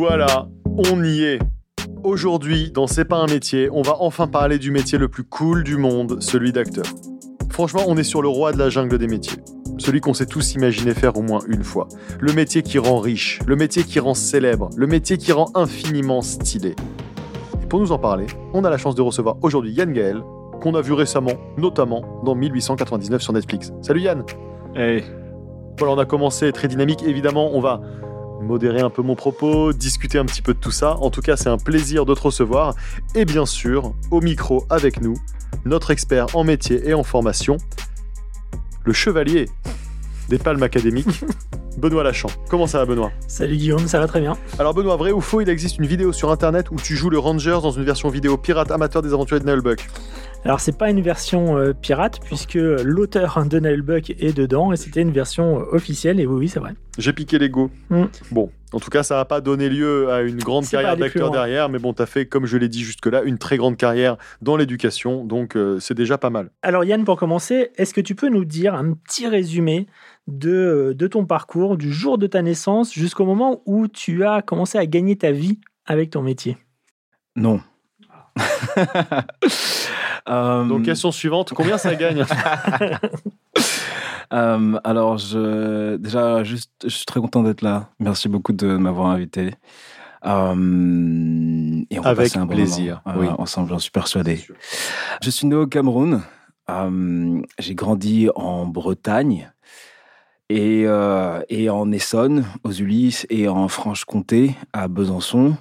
Voilà, on y est. Aujourd'hui, dans C'est pas un métier, on va enfin parler du métier le plus cool du monde, celui d'acteur. Franchement, on est sur le roi de la jungle des métiers. Celui qu'on s'est tous imaginé faire au moins une fois. Le métier qui rend riche, le métier qui rend célèbre, le métier qui rend infiniment stylé. Et pour nous en parler, on a la chance de recevoir aujourd'hui Yann Gaël, qu'on a vu récemment, notamment dans 1899 sur Netflix. Salut Yann Hey, Voilà, on a commencé très dynamique. Évidemment, on va modérer un peu mon propos, discuter un petit peu de tout ça. En tout cas, c'est un plaisir de te recevoir. Et bien sûr, au micro avec nous, notre expert en métier et en formation, le chevalier des palmes académiques, Benoît Lachamp. Comment ça va, Benoît? Salut Guillaume, ça va très bien. Alors, Benoît, vrai ou faux, il existe une vidéo sur internet où tu joues le Rangers dans une version vidéo pirate amateur des aventuriers de Nullbuck. Alors c'est pas une version euh, pirate puisque l'auteur de Buck est dedans et c'était une version euh, officielle et oui oui c'est vrai. J'ai piqué l'ego. Mm. Bon, en tout cas, ça n'a pas donné lieu à une grande carrière d'acteur derrière, mais bon, t'as fait, comme je l'ai dit jusque-là, une très grande carrière dans l'éducation, donc euh, c'est déjà pas mal. Alors Yann pour commencer, est-ce que tu peux nous dire un petit résumé de, de ton parcours du jour de ta naissance jusqu'au moment où tu as commencé à gagner ta vie avec ton métier? Non. Euh, Donc, question suivante, combien ça gagne? Euh, alors, je, déjà, juste, je suis très content d'être là. Merci beaucoup de m'avoir invité. Euh, et on Avec un bon plaisir, moment, euh, oui. ensemble, j'en suis persuadé. Je suis né au Cameroun. J'ai grandi en Bretagne et, et en Essonne, aux Ulysses, et en Franche-Comté, à Besançon.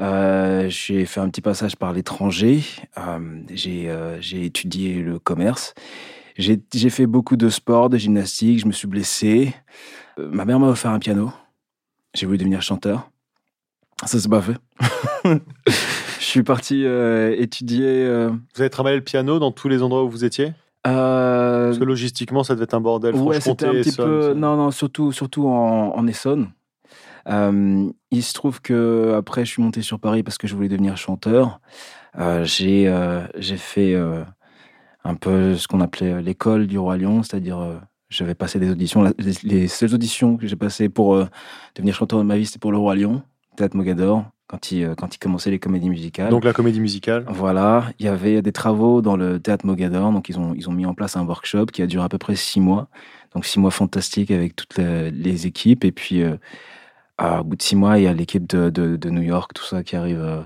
Euh, j'ai fait un petit passage par l'étranger. Euh, j'ai euh, j'ai étudié le commerce. J'ai j'ai fait beaucoup de sport, de gymnastique. Je me suis blessé. Ma mère m'a offert un piano. J'ai voulu devenir chanteur. Ça s'est pas fait. Je suis parti étudier. Vous avez travaillé le piano dans tous les endroits où vous étiez? Parce que logistiquement, ça devait être un bordel. Ouais, c'était un petit peu. ça- Non, non, surtout, surtout en, en Essonne. Euh, il se trouve que après, je suis monté sur Paris parce que je voulais devenir chanteur. Euh, j'ai euh, j'ai fait un peu ce qu'on appelait l'école du roi Lion, c'est-à-dire j'avais passé des auditions. Les, les seules auditions que j'ai passées pour devenir chanteur de ma vie, c'était pour le roi Lion, Théâtre Mogador, quand il, quand il commençait les comédies musicales. Donc, la comédie musicale. Voilà, il y avait des travaux dans le théâtre Mogador, donc ils ont, ils ont mis en place un workshop qui a duré à peu près six mois. Donc six mois fantastiques avec toutes les, les équipes. Et puis, euh, au bout de six mois, il y a l'équipe de, de, de New York, tout ça qui arrive. euh.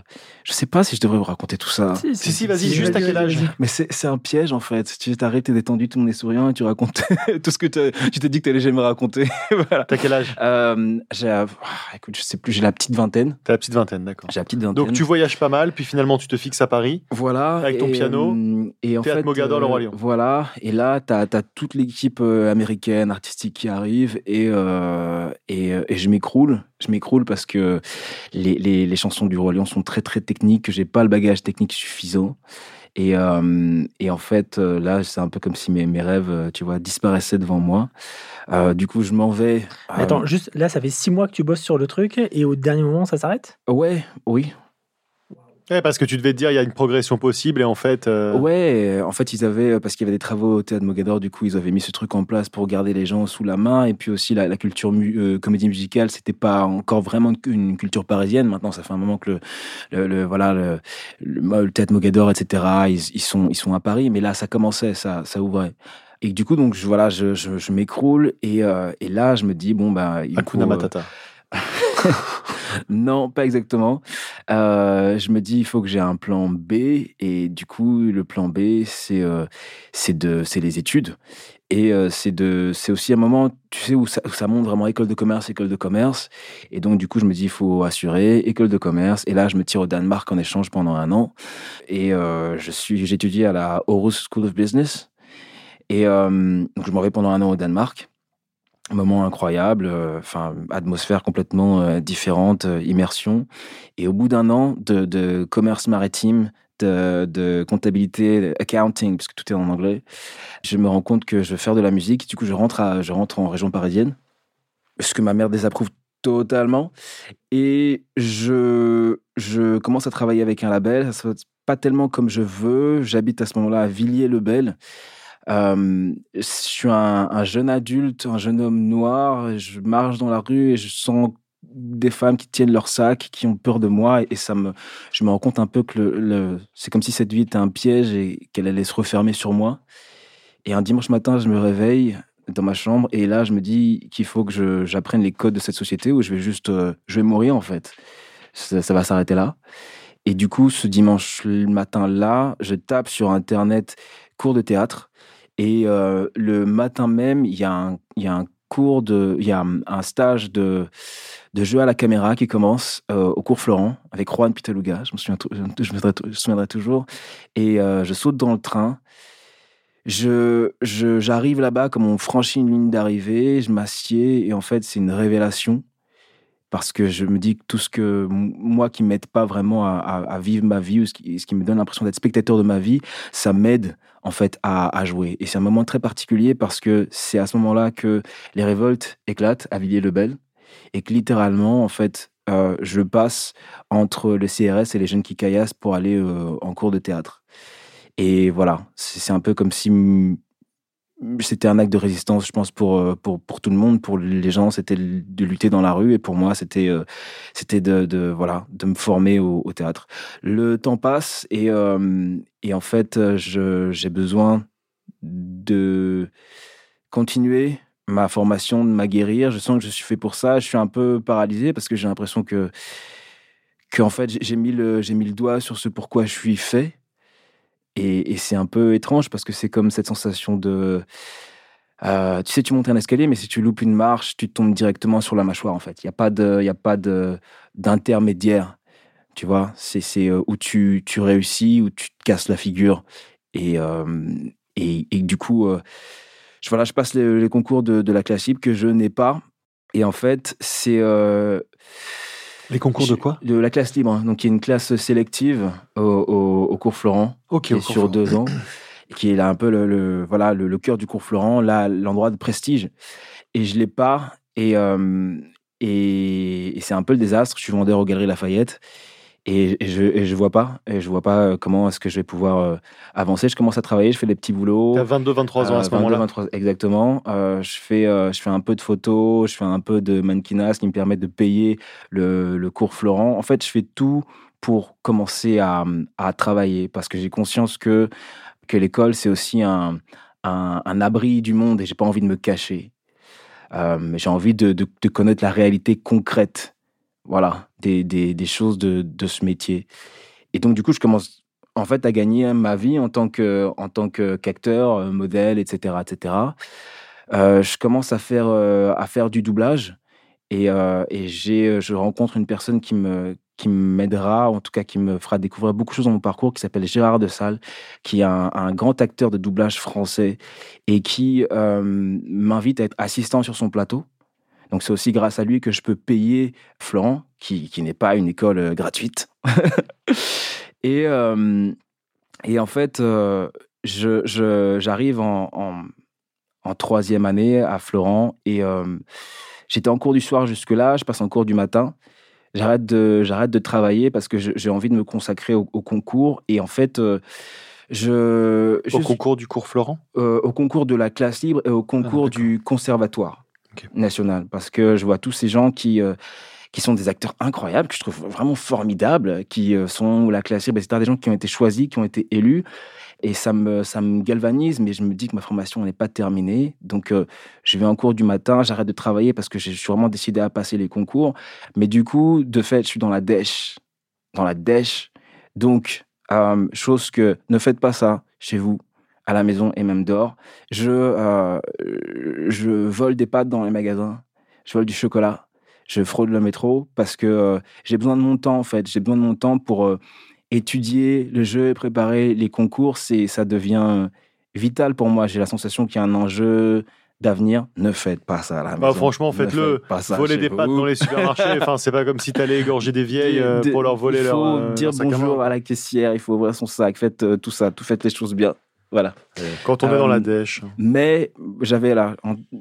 Je sais pas si je devrais vous raconter tout ça. Si, si, vas-y, juste à quel âge? Mais c'est c'est un piège en fait. Tu t'arrêtes, t'es détendu, tout le monde est souriant et tu racontes tout ce que t'as- tu t'es dit que t'allais jamais raconter. voilà. T'as quel âge? Euh, j'ai, ah, écoute, je sais plus, j'ai la petite vingtaine. T'as la petite vingtaine, d'accord. J'ai la petite vingtaine. Donc, tu voyages pas mal, puis finalement, tu te fixes à Paris. Voilà. Avec ton et, piano, euh, et en Théâtre fait, Mogador, le euh, Roi Lion. Voilà. Et là, tu as, toute l'équipe américaine, artistique qui arrive. Et, euh, et, et je m'écroule. Je m'écroule parce que les, les, les chansons du Roi Lion sont très, très techniques, que j'ai pas le bagage technique suffisant. Et, euh, et en fait, euh, là, c'est un peu comme si mes, mes rêves, euh, tu vois, disparaissaient devant moi. Euh, du coup, je m'en vais. Euh, Attends, juste là ça fait six mois que tu bosses sur le truc et au dernier moment ça s'arrête? Ouais, oui. Ouais, parce que tu devais te dire, il y a une progression possible, et en fait. euh, Ouais, en fait, ils avaient, parce qu'il y avait des travaux au théâtre Mogador, du coup, ils avaient mis ce truc en place pour garder les gens sous la main. Et puis aussi, la, la culture mu- euh, comédie musicale, c'était pas encore vraiment une culture parisienne. Maintenant, ça fait un moment que le, le, le- voilà, le, le, le théâtre Mogador, etc., ils, ils, sont, ils sont à Paris. Mais là, ça commençait, ça, ça ouvrait. Et du coup, donc, je, voilà, je, je, je m'écroule. Et, euh, et là, je me dis, bon, bah, Hakuna euh, Matata. non, pas exactement. Euh, je me dis, il faut que j'ai un plan B. Et du coup, le plan B, c'est euh, c'est les études. Et euh, c'est aussi un moment, tu sais, où ça, où monte vraiment école de commerce, école de commerce. Et donc, du coup, je me dis, il faut assurer école de commerce. Et là, je me tire au Danemark en échange pendant un an. Et euh, je suis, j'étudie à la Aarhus School of Business. Et donc, je m'en vais pendant un an au Danemark. Moment incroyable, euh, enfin atmosphère complètement euh, différente, euh, immersion. Et au bout d'un an de, commerce maritime, de, de comptabilité, accounting, parce que tout est en anglais, je me rends compte que je veux faire de la musique. Du coup, je rentre, à, je rentre en région parisienne, ce que ma mère désapprouve totalement. Et je, je commence à travailler avec un label. Ça se passe pas tellement comme je veux. J'habite à ce moment-là à Villiers-le-Bel. Je suis un, un jeune adulte, un jeune homme noir. Je marche dans la rue et je sens des femmes qui tiennent leur sac, qui ont peur de moi, et ça me, je me rends compte un peu que c'est comme si cette vie était un piège et qu'elle allait se refermer sur moi. Et un dimanche matin, je me réveille dans ma chambre et là, je me dis qu'il faut que j'apprenne les codes de cette société où je vais juste, euh, je vais mourir en fait. Ça, va s'arrêter là. Et du coup, ce dimanche matin-là, je tape sur Internet cours de théâtre. Et euh, le matin même, il y, a un, cours de, il y a un stage de, de jeu à la caméra qui commence euh, au cours Florent avec Juan Pitaluga. Je me souviendrai, toujours. Et je saute dans le train je, j'arrive là-bas, comme on franchit une ligne d'arrivée, je m'assieds et en fait, c'est une révélation parce que je me dis que tout ce que moi qui m'aide pas vraiment à, vivre ma vie ou ce qui, me donne l'impression d'être spectateur de ma vie, ça m'aide en fait à, jouer. Et c'est un moment très particulier parce que c'est à ce moment-là que les révoltes éclatent à Villiers-le-Bel et que littéralement, en fait, euh, je passe entre le CRS et les jeunes qui caillassent pour aller euh, en cours de théâtre. Et voilà, c'est un peu comme si c'était un acte de résistance, je pense, pour, euh, pour, pour tout le monde. Pour les gens, c'était de lutter dans la rue. Et pour moi, c'était euh, c'était de, voilà, de me former au, théâtre. Le temps passe et, euh, et en fait, j'ai besoin de continuer ma formation, de m'aguerrir. Je sens que je suis fait pour ça. Je suis un peu paralysé parce que j'ai l'impression que, que en fait, j'ai mis, le, mis le doigt sur ce pourquoi je suis fait. Et, c'est un peu étrange parce que c'est comme cette sensation de. Euh, tu sais, tu montes un escalier, mais si tu loupes une marche, tu tombes directement sur la mâchoire, en fait. Il n'y a pas il a pas d'intermédiaire. Tu vois, c'est, euh, où tu, tu réussis, où tu te casses la figure. Et, euh, et, du coup, je, voilà, je passe les, concours de, de, la classique que je n'ai pas. Et en fait, c'est les concours de quoi De la classe libre. Donc, il y a une classe sélective au, cours Florent, qui sur deux ans, qui est là un peu le, voilà, le, cœur du cours Florent, là, l'endroit de prestige. Et je l'ai pas. Et, euh, et, et c'est un peu le désastre. Je suis vendeur aux Galeries Lafayette. Et, je, et je vois pas, et je vois pas euh, comment est-ce que je vais pouvoir euh, avancer. Je commence à travailler, je fais des petits boulots. T'as 22, 23 ans à ce moment-là. exactement. Euh, je fais, je fais un peu de photos, je fais un peu de mannequinat, ce qui me permet de payer le, le cours Florent. En fait, je fais tout pour commencer à, à travailler parce que j'ai conscience que que l'école c'est aussi un, un, un, abri du monde et j'ai pas envie de me cacher. Euh, j'ai envie de, de, de connaître la réalité concrète voilà, des, des, choses de, de, ce métier. Et donc, du coup, je commence en fait à gagner ma vie en tant que en tant qu'acteur, euh, modèle, etc., etc. Euh, je commence à faire euh, à faire du doublage et, et j'ai je rencontre une personne qui me qui m'aidera, en tout cas qui me fera découvrir beaucoup de choses dans mon parcours, qui s'appelle Gérard de Salle, qui est un, grand acteur de doublage français et qui m'invite à être assistant sur son plateau. Donc c'est aussi grâce à lui que je peux payer Florent, qui, qui n'est pas une école euh, gratuite. et, euh, et en fait, euh, je, j'arrive en, en, troisième année à Florent et j'étais en cours du soir jusque-là, je passe en cours du matin. J'arrête de, j'arrête de travailler parce que j'ai envie de me consacrer au, concours. Et en fait, je, Au concours du cours Florent? Au concours de la classe libre et au concours ah, du conservatoire national parce que je vois tous ces gens qui euh, qui sont des acteurs incroyables que je trouve vraiment formidables qui euh, sont la classe etc des gens qui ont été choisis qui ont été élus et ça me ça me galvanise mais je me dis que ma formation n'est pas terminée. Donc euh, je vais en cours du matin j'arrête de travailler parce que je suis vraiment décidé à passer les concours. Mais du coup de fait je suis dans la dèche dans la dèche. Donc chose que ne faites pas ça chez vous à la maison et même dehors. Je, euh, je vole des pâtes dans les magasins, je vole du chocolat, je fraude le métro parce que euh, j'ai besoin de mon temps en fait. J'ai besoin de mon temps pour euh, étudier le jeu et préparer les concours. C'est, ça devient vital pour moi. J'ai la sensation qu'il y a un enjeu d'avenir, ne faites pas ça à la bah, franchement, faites-le. voler des pâtes dans les supermarchés, enfin, c'est pas comme si t'allais égorger des vieilles pour leur voler leur. Il faut dire bonjour à, la caissière, il faut ouvrir son sac, faites tout ça, tout faites les choses bien. Voilà. Quand on est dans la euh, dèche. Mais j'avais là,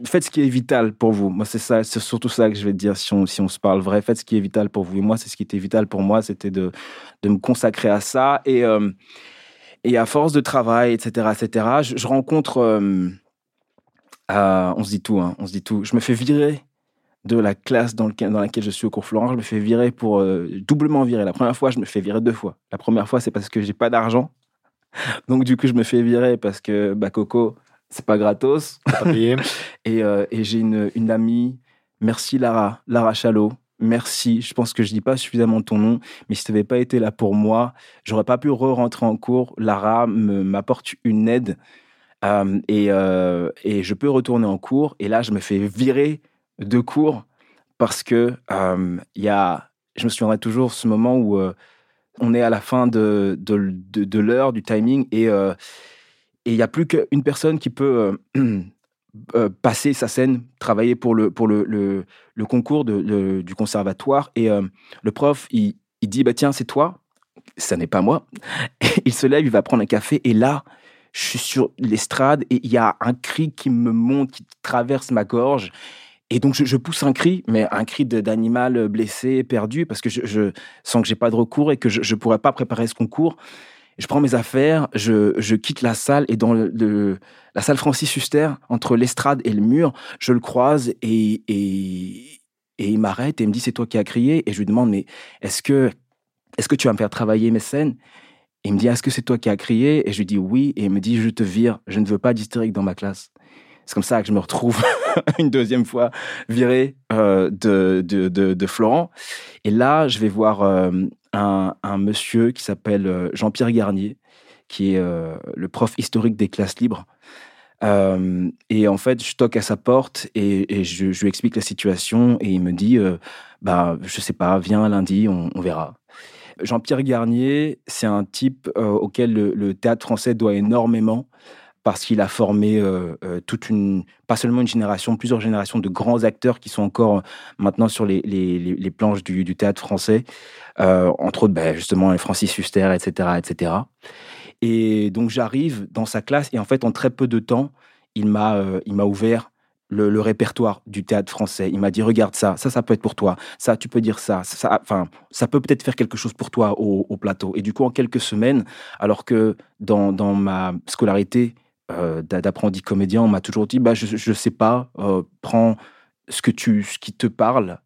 faites ce qui est vital pour vous. Moi, c'est ça, c'est surtout ça que je vais te dire si on, si on se parle vrai. Faites ce qui est vital pour vous. Et moi, c'est ce qui était vital pour moi, c'était de, de me consacrer à ça. Et, euh, et à force de travail, etc., etc., je, rencontre. Euh, on se dit tout, hein, on se dit tout. Je me fais virer de la classe dans, dans laquelle je suis au cours Florent, je me fais virer pour euh, doublement virer. La première fois, je me fais virer deux fois. La première fois, c'est parce que j'ai pas d'argent. Donc, du coup, je me fais virer parce que bah, Coco, c'est pas gratos. et, euh, et j'ai une, une, amie, merci Lara, Lara Chalot. Merci. Je pense que je dis pas suffisamment ton nom, mais si tu n'avais pas été là pour moi, j'aurais pas pu re-rentrer en cours. Lara m'apporte une aide euh, et, et je peux retourner en cours. Et là, je me fais virer de cours parce que euh, il y a, je me souviendrai toujours ce moment où euh, on est à la fin de, de, de, l'heure, du timing, et euh, il n'y a plus qu'une personne qui peut passer sa scène, travailler pour le, pour le, le concours de, du conservatoire. Et le prof, il, il dit, bah, tiens, c'est toi. Ça n'est pas moi. il se lève, il va prendre un café, et là, je suis sur l'estrade, et il y a un cri qui me monte, qui traverse ma gorge. Et donc, je, pousse un cri, mais un cri d'animal blessé, perdu, parce que je, sens que j'ai pas de recours et que je ne pourrais pas préparer ce concours. Je prends mes affaires, je, quitte la salle et dans la salle Francis Huster, entre l'estrade et le mur, je le croise et, et, il m'arrête et il me dit c'est toi qui as crié. Et je lui demande mais est-ce que est-ce que tu vas me faire travailler mes scènes? Il me dit est-ce que c'est toi qui as crié? Et je lui dis oui. Et il me dit je te vire, je ne veux pas d'hystérique dans ma classe. C'est comme ça que je me retrouve une deuxième fois viré euh, de, de, de, Florent. Et là, je vais voir euh, un, monsieur qui s'appelle euh, Jean-Pierre Garnier, qui est le prof historique des classes libres. et en fait, je toque à sa porte et, je, lui explique la situation et il me dit, bah, je sais pas, viens lundi, on, verra. Jean-Pierre Garnier, c'est un type auquel le, théâtre français doit énormément parce qu'il a formé euh, euh, toute une, pas seulement une génération, plusieurs générations de grands acteurs qui sont encore euh, maintenant sur les, les, planches du, théâtre français, entre autres ben, justement Francis Huster, etc., etc. Et donc j'arrive dans sa classe et en fait en très peu de temps, il m'a ouvert le, le, répertoire du théâtre français. Il m'a dit regarde ça, ça ça peut être pour toi, ça tu peux dire ça, ça enfin ça peut peut-être faire quelque chose pour toi au, au, plateau. Et du coup en quelques semaines, alors que dans, dans ma scolarité euh, d'apprenti comédien, on m'a toujours dit bah, je ne sais pas, euh, prends ce, que tu, ce qui te parle.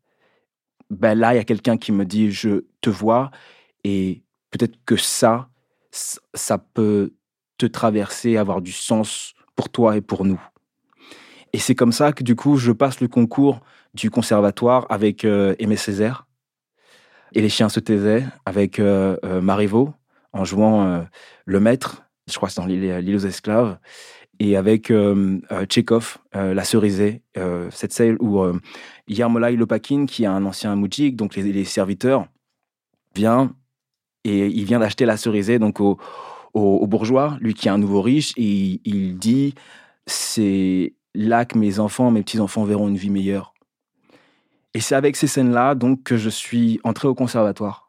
Ben là, il y a quelqu'un qui me dit je te vois et peut-être que ça, ça peut te traverser, avoir du sens pour toi et pour nous. Et c'est comme ça que du coup, je passe le concours du conservatoire avec euh, Aimé Césaire et les chiens se taisaient avec euh, Marivaux en jouant le maître je crois que c'est dans l'île aux esclaves, et avec euh, euh, Tchekhov, euh, La Cerisée, cette scène où Yarmolai Lopakin, qui est un ancien moujik, donc les, serviteurs, vient et il vient d'acheter La Cerisée donc au, bourgeois, lui qui est un nouveau riche, et il dit c'est là que mes enfants, mes petits-enfants verront une vie meilleure. Et c'est avec ces scènes-là donc que je suis entré au conservatoire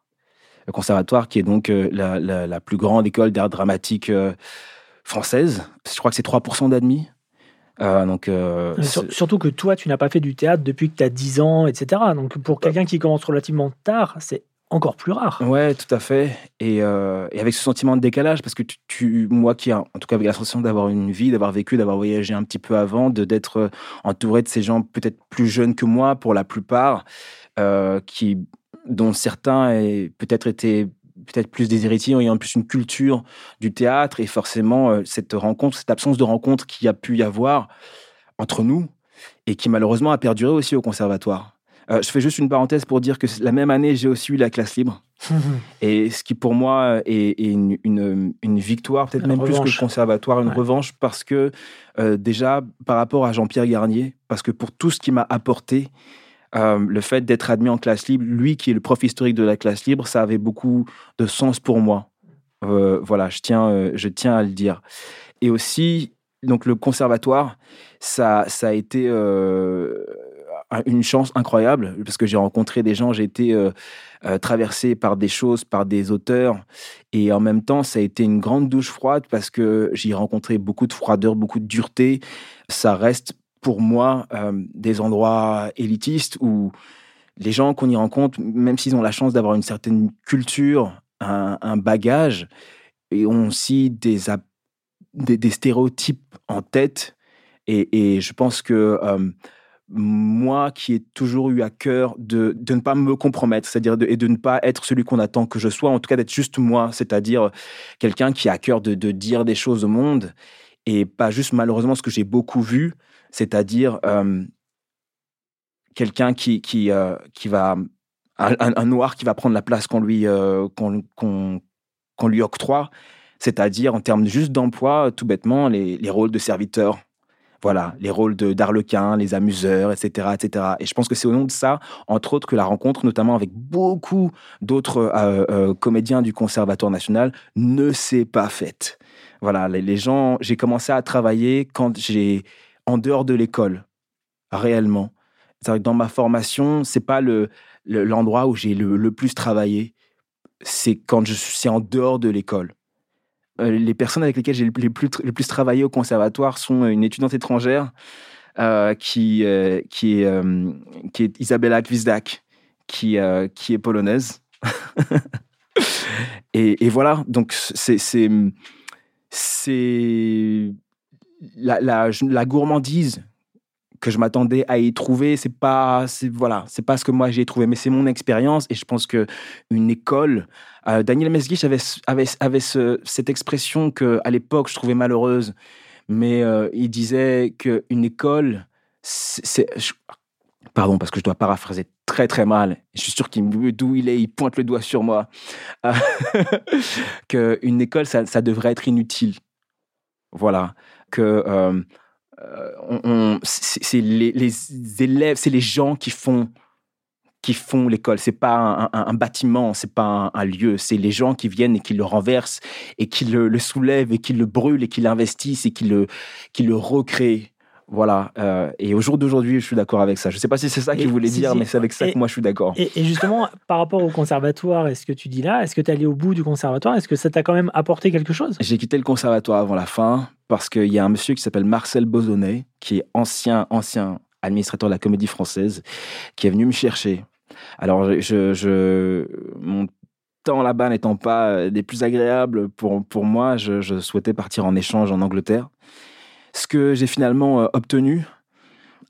conservatoire qui est donc euh, la, plus grande école d'art dramatique euh, française. Je crois que c'est 3% d'admis. Euh, donc, surtout que toi, tu n'as pas fait du théâtre depuis que tu as 10 ans, etc. Donc pour quelqu'un qui commence relativement tard, c'est encore plus rare. Ouais, tout à fait. Et, avec ce sentiment de décalage, parce que tu, moi qui, en tout cas avec la sensation d'avoir une vie, d'avoir vécu, d'avoir voyagé un petit peu avant, de d'être entouré de ces gens peut-être plus jeunes que moi pour la plupart, qui dont certains peut-être étaient peut-être plus des héritiers, ayant plus une culture du théâtre et forcément euh, cette rencontre, cette absence de rencontre qu'il y a pu y avoir entre nous et qui malheureusement a perduré aussi au conservatoire. Euh, je fais juste une parenthèse pour dire que la même année, j'ai aussi eu la classe libre. et ce qui pour moi est, une, une, victoire, peut-être même plus que le conservatoire, une revanche, parce que euh, déjà par rapport à Jean-Pierre Garnier, parce que pour tout ce qu'il m'a apporté, euh, le fait d'être admis en classe libre, lui qui est le prof historique de la classe libre, ça avait beaucoup de sens pour moi. Euh, voilà, je tiens, euh, je tiens à le dire. Et aussi, donc le conservatoire, ça, ça a été une chance incroyable parce que j'ai rencontré des gens, j'ai été traversé par des choses, par des auteurs, et en même temps, ça a été une grande douche froide parce que j'ai rencontré beaucoup de froideur, beaucoup de dureté. Ça reste pour moi euh, des endroits élitistes où les gens qu'on y rencontre, même s'ils ont la chance d'avoir une certaine culture, un, bagage, et ont aussi des, stéréotypes en tête. Et, je pense que euh, moi qui ai toujours eu à cœur de, de ne pas me compromettre, c'est-à-dire et de ne pas être celui qu'on attend que je sois, en tout cas d'être juste moi, c'est-à-dire quelqu'un qui a à cœur de, de, dire des choses au monde et pas juste malheureusement ce que j'ai beaucoup vu, c'est-à-dire euh, quelqu'un qui, qui, euh, qui va, un, noir qui va prendre la place qu'on lui, euh, qu'on lui octroie, c'est-à-dire en termes juste d'emploi, tout bêtement, les, les rôles de serviteurs voilà, les rôles d'Arlequin, les amuseurs, etc., etc. Et je pense que c'est au nom de ça, entre autres, que la rencontre, notamment avec beaucoup d'autres comédiens du Conservatoire national, ne s'est pas faite. Voilà, les, gens, j'ai commencé à travailler quand j'ai, en dehors de l'école, réellement. Dans ma formation, c'est pas le, l'endroit où j'ai le, plus travaillé, c'est quand je suis en dehors de l'école. Euh, les personnes avec lesquelles j'ai le plus, le plus travaillé au conservatoire sont une étudiante étrangère euh, qui, euh, qui, est, qui est Isabella Gwisdak, qui, qui est polonaise. et, et, voilà, donc c'est c'est la, la, la, gourmandise que je m'attendais à y trouver. C'est pas, c'est voilà, c'est pas ce que moi j'ai trouvé, mais c'est mon expérience et je pense que une école. Euh, Daniel Mesguich avait avait, avait ce, cette expression que à l'époque je trouvais malheureuse, mais euh, il disait que une école, c'est pardon parce que je dois paraphraser très très mal. Je suis sûr qu'il d'où il est, il pointe le doigt sur moi. Euh, que une école, ça, devrait être inutile. Voilà. Que euh, euh, c'est les, élèves, c'est les gens qui font qui font l'école. C'est pas un, un, un bâtiment, c'est pas un, lieu. C'est les gens qui viennent et qui le renversent et qui le, le soulèvent et qui le brûlent et qui l'investissent et qui le qui le recréent. Voilà. Euh, et au jour d'aujourd'hui, je suis d'accord avec ça. Je ne sais pas si c'est ça qu'il voulait dire, mais c'est avec ça que moi je suis d'accord. Et, justement, par rapport au conservatoire, est-ce que tu dis là, est-ce que tu es allé au bout du conservatoire? Est-ce que ça t'a quand même apporté quelque chose? J'ai quitté le conservatoire avant la fin parce qu'il y a un monsieur qui s'appelle Marcel Bozonnet, qui est ancien, ancien administrateur de la comédie française, qui est venu me chercher. Alors, je, je mon temps là-bas n'étant pas des plus agréables pour, pour moi, je, je souhaitais partir en échange en Angleterre ce que j'ai finalement euh, obtenu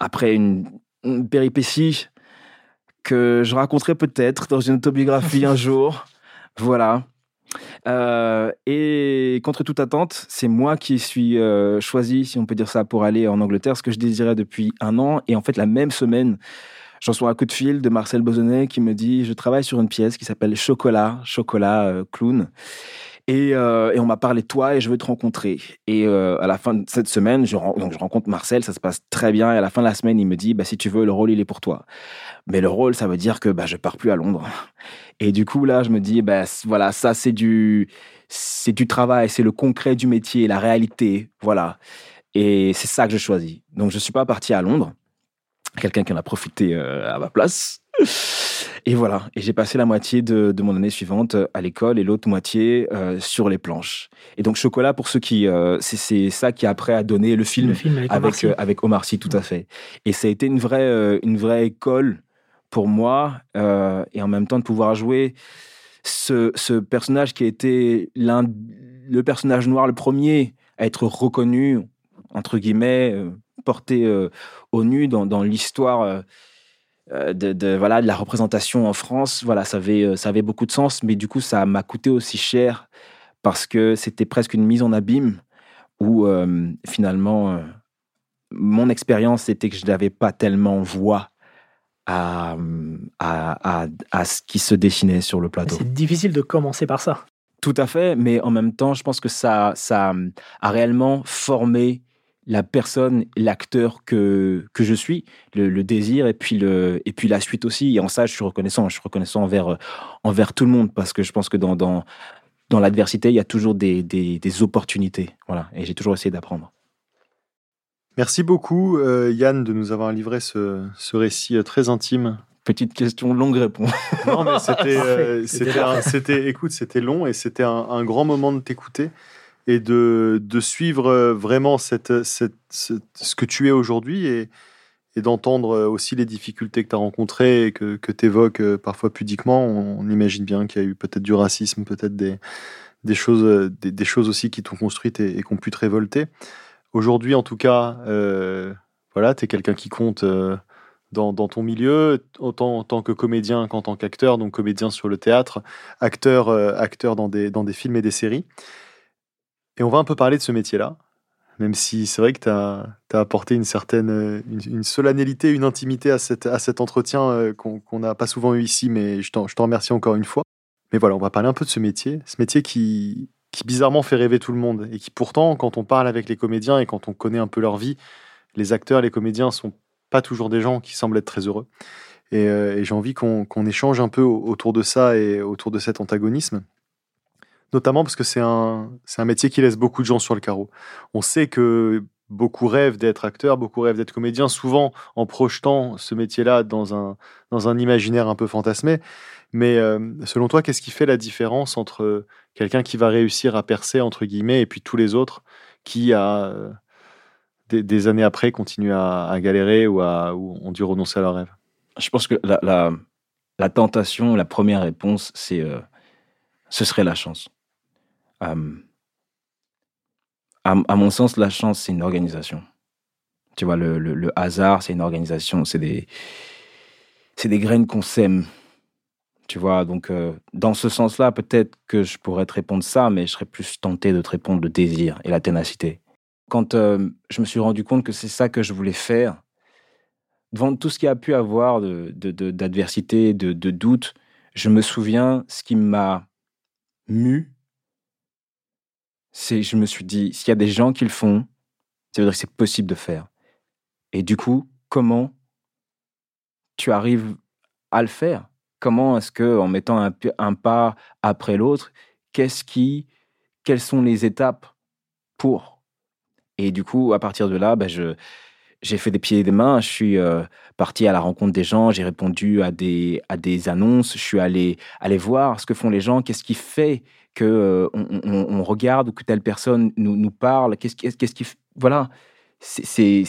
après une, péripétie que je raconterai peut-être dans une autobiographie un jour. Voilà. Euh, et contre toute attente, c'est moi qui suis euh, choisi, si on peut dire ça, pour aller en Angleterre, ce que je désirais depuis un an. Et en fait, la même semaine, j'en reçois un coup de fil de Marcel Bozonnet qui me dit Je travaille sur une pièce qui s'appelle Chocolat, Chocolat Clown. Euh, et, on m'a parlé de toi et je veux te rencontrer. Et euh, à la fin de cette semaine, je, donc je rencontre Marcel, ça se passe très bien. Et à la fin de la semaine, il me dit, bah, si tu veux, le rôle, il est pour toi. Mais le rôle, ça veut dire que bah, je pars plus à Londres. Et du coup, là, je me dis, bah, voilà, ça, c'est du, c'est du travail, c'est le concret du métier, la réalité. Voilà. Et c'est ça que je choisis. Donc, je suis pas parti à Londres. Quelqu'un qui en a profité euh, à ma place. Et voilà, et j'ai passé la moitié de, mon année suivante euh, à l'école et l'autre moitié euh, sur les planches. Et donc Chocolat, pour ceux qui, euh, c'est ça qui après a donné le film, avec, avec, Omar Sy. tout à fait. Et ça a été une vraie, une vraie école pour moi, et en même temps de pouvoir jouer ce, ce personnage qui a été l'un, le personnage noir, le premier à être reconnu entre guillemets, porté au nu dans, dans l'histoire euh, de, voilà, de la représentation en France, voilà, ça avait, euh, ça avait beaucoup de sens, mais du coup, ça m'a coûté aussi cher parce que c'était presque une mise en abîme où euh, finalement, mon expérience, c'était que je n'avais pas tellement voix à, à, à, ce qui se dessinait sur le plateau. C'est difficile de commencer par ça. Tout à fait, mais en même temps, je pense que ça, ça a réellement formé la personne, l'acteur que, que je suis, le, désir et puis, le, et puis la suite aussi. Et en ça, je suis reconnaissant. Je suis reconnaissant envers, envers tout le monde parce que je pense que dans, dans, dans l'adversité, il y a toujours des, des, opportunités. Voilà. Et j'ai toujours essayé d'apprendre. Merci beaucoup, euh, Yann, de nous avoir livré ce, ce récit euh, très intime. Petite question, longue réponse. non, mais c'était, euh, c'était, écoute, c'était long et c'était un, un grand moment de t'écouter et de, de suivre euh, vraiment ce que tu es aujourd'hui et, d'entendre euh, aussi les difficultés que tu as rencontrées et que, que tu évoques euh, parfois pudiquement. On, imagine bien qu'il y a eu peut-être du racisme, peut-être des, des, choses, des, choses aussi qui t'ont construite et, et qui ont pu te révolter. Aujourd'hui, en tout cas, voilà, tu es quelqu'un qui compte dans, ton milieu, autant en tant que comédien qu'en tant qu'acteur, donc comédien sur le théâtre, acteur, acteur dans, des, dans des films et des séries. Et on va un peu parler de ce métier-là, même si c'est vrai que tu as, apporté une certaine une, solennité, une intimité à, cette, à cet entretien qu'on n'a pas souvent eu ici, mais je t'en remercie encore une fois. Mais voilà, on va parler un peu de ce métier, ce métier qui, qui bizarrement fait rêver tout le monde et qui pourtant, quand on parle avec les comédiens et quand on connaît un peu leur vie, les acteurs, les comédiens sont pas toujours des gens qui semblent être très heureux. Et, euh, j'ai envie qu'on échange un peu autour de ça et autour de cet antagonisme. Notamment parce que c'est un, un métier qui laisse beaucoup de gens sur le carreau. On sait que beaucoup rêvent d'être acteurs, beaucoup rêvent d'être comédiens, souvent en projetant ce métier-là dans un, dans un imaginaire un peu fantasmé. Mais euh, selon toi, qu'est-ce qui fait la différence entre quelqu'un qui va réussir à percer, entre guillemets, et puis tous les autres qui, à, euh, des, années après, continuent à, galérer ou, ont dû renoncer à leur rêve? Je pense que la, la, tentation, la première réponse, c'est euh, ce serait la chance. À, mon sens, la chance, c'est une organisation. Tu vois, le, hasard, c'est une organisation, c'est des, graines qu'on sème tu vois, donc euh, dans ce sens-là, peut-être que je pourrais te répondre ça, mais je serais plus tenté de te répondre le désir et la ténacité. Quand euh, je me suis rendu compte que c'est ça que je voulais faire, devant tout ce qu'il y a pu avoir d'adversité, de, de, de, doute, je me souviens ce qui m'a mu, c'est je me suis dit, s'il y a des gens qui le font, ça veut dire que c'est possible de faire. Et du coup, comment tu arrives à le faire? Comment est-ce que, en mettant un, pas après l'autre, qu'est-ce qui, quelles sont les étapes pour? Et du coup, à partir de là, ben, je, j'ai fait des pieds et des mains. Je suis euh, parti à la rencontre des gens. J'ai répondu à des, à des annonces. Je suis allé, aller voir ce que font les gens. Qu'est-ce qui fait que euh, on, regarde ou que telle personne nous, nous parle Qu'est-ce, qu'est-ce qui, voilà, c'est,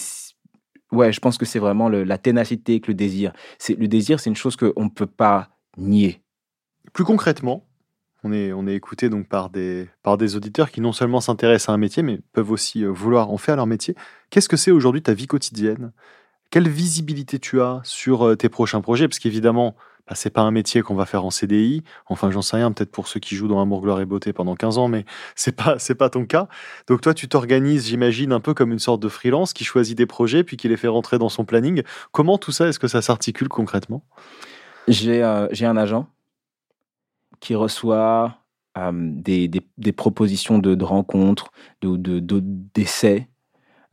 ouais, je pense que c'est vraiment la ténacité que le désir. Le désir, c'est une chose qu'on ne peut pas nier. Plus concrètement, on est, on est écouté donc par des, par des auditeurs qui non seulement s'intéressent à un métier, mais peuvent aussi euh, vouloir en faire leur métier. Qu'est-ce que c'est aujourd'hui ta vie quotidienne? Quelle visibilité tu as sur euh, tes prochains projets? Parce qu'évidemment, bah, c'est pas un métier qu'on va faire en CDI. Enfin, j'en sais rien, peut-être pour ceux qui jouent dans Amour, Gloire et Beauté pendant 15 ans, mais c'est pas, c'est pas ton cas. Donc toi, tu t'organises, j'imagine, un peu comme une sorte de freelance qui choisit des projets puis qui les fait rentrer dans son planning. Comment tout ça, est-ce que ça s'articule concrètement? Euh, j'ai un agent qui reçoit des, des, propositions de, de rencontres, de, de, d'essais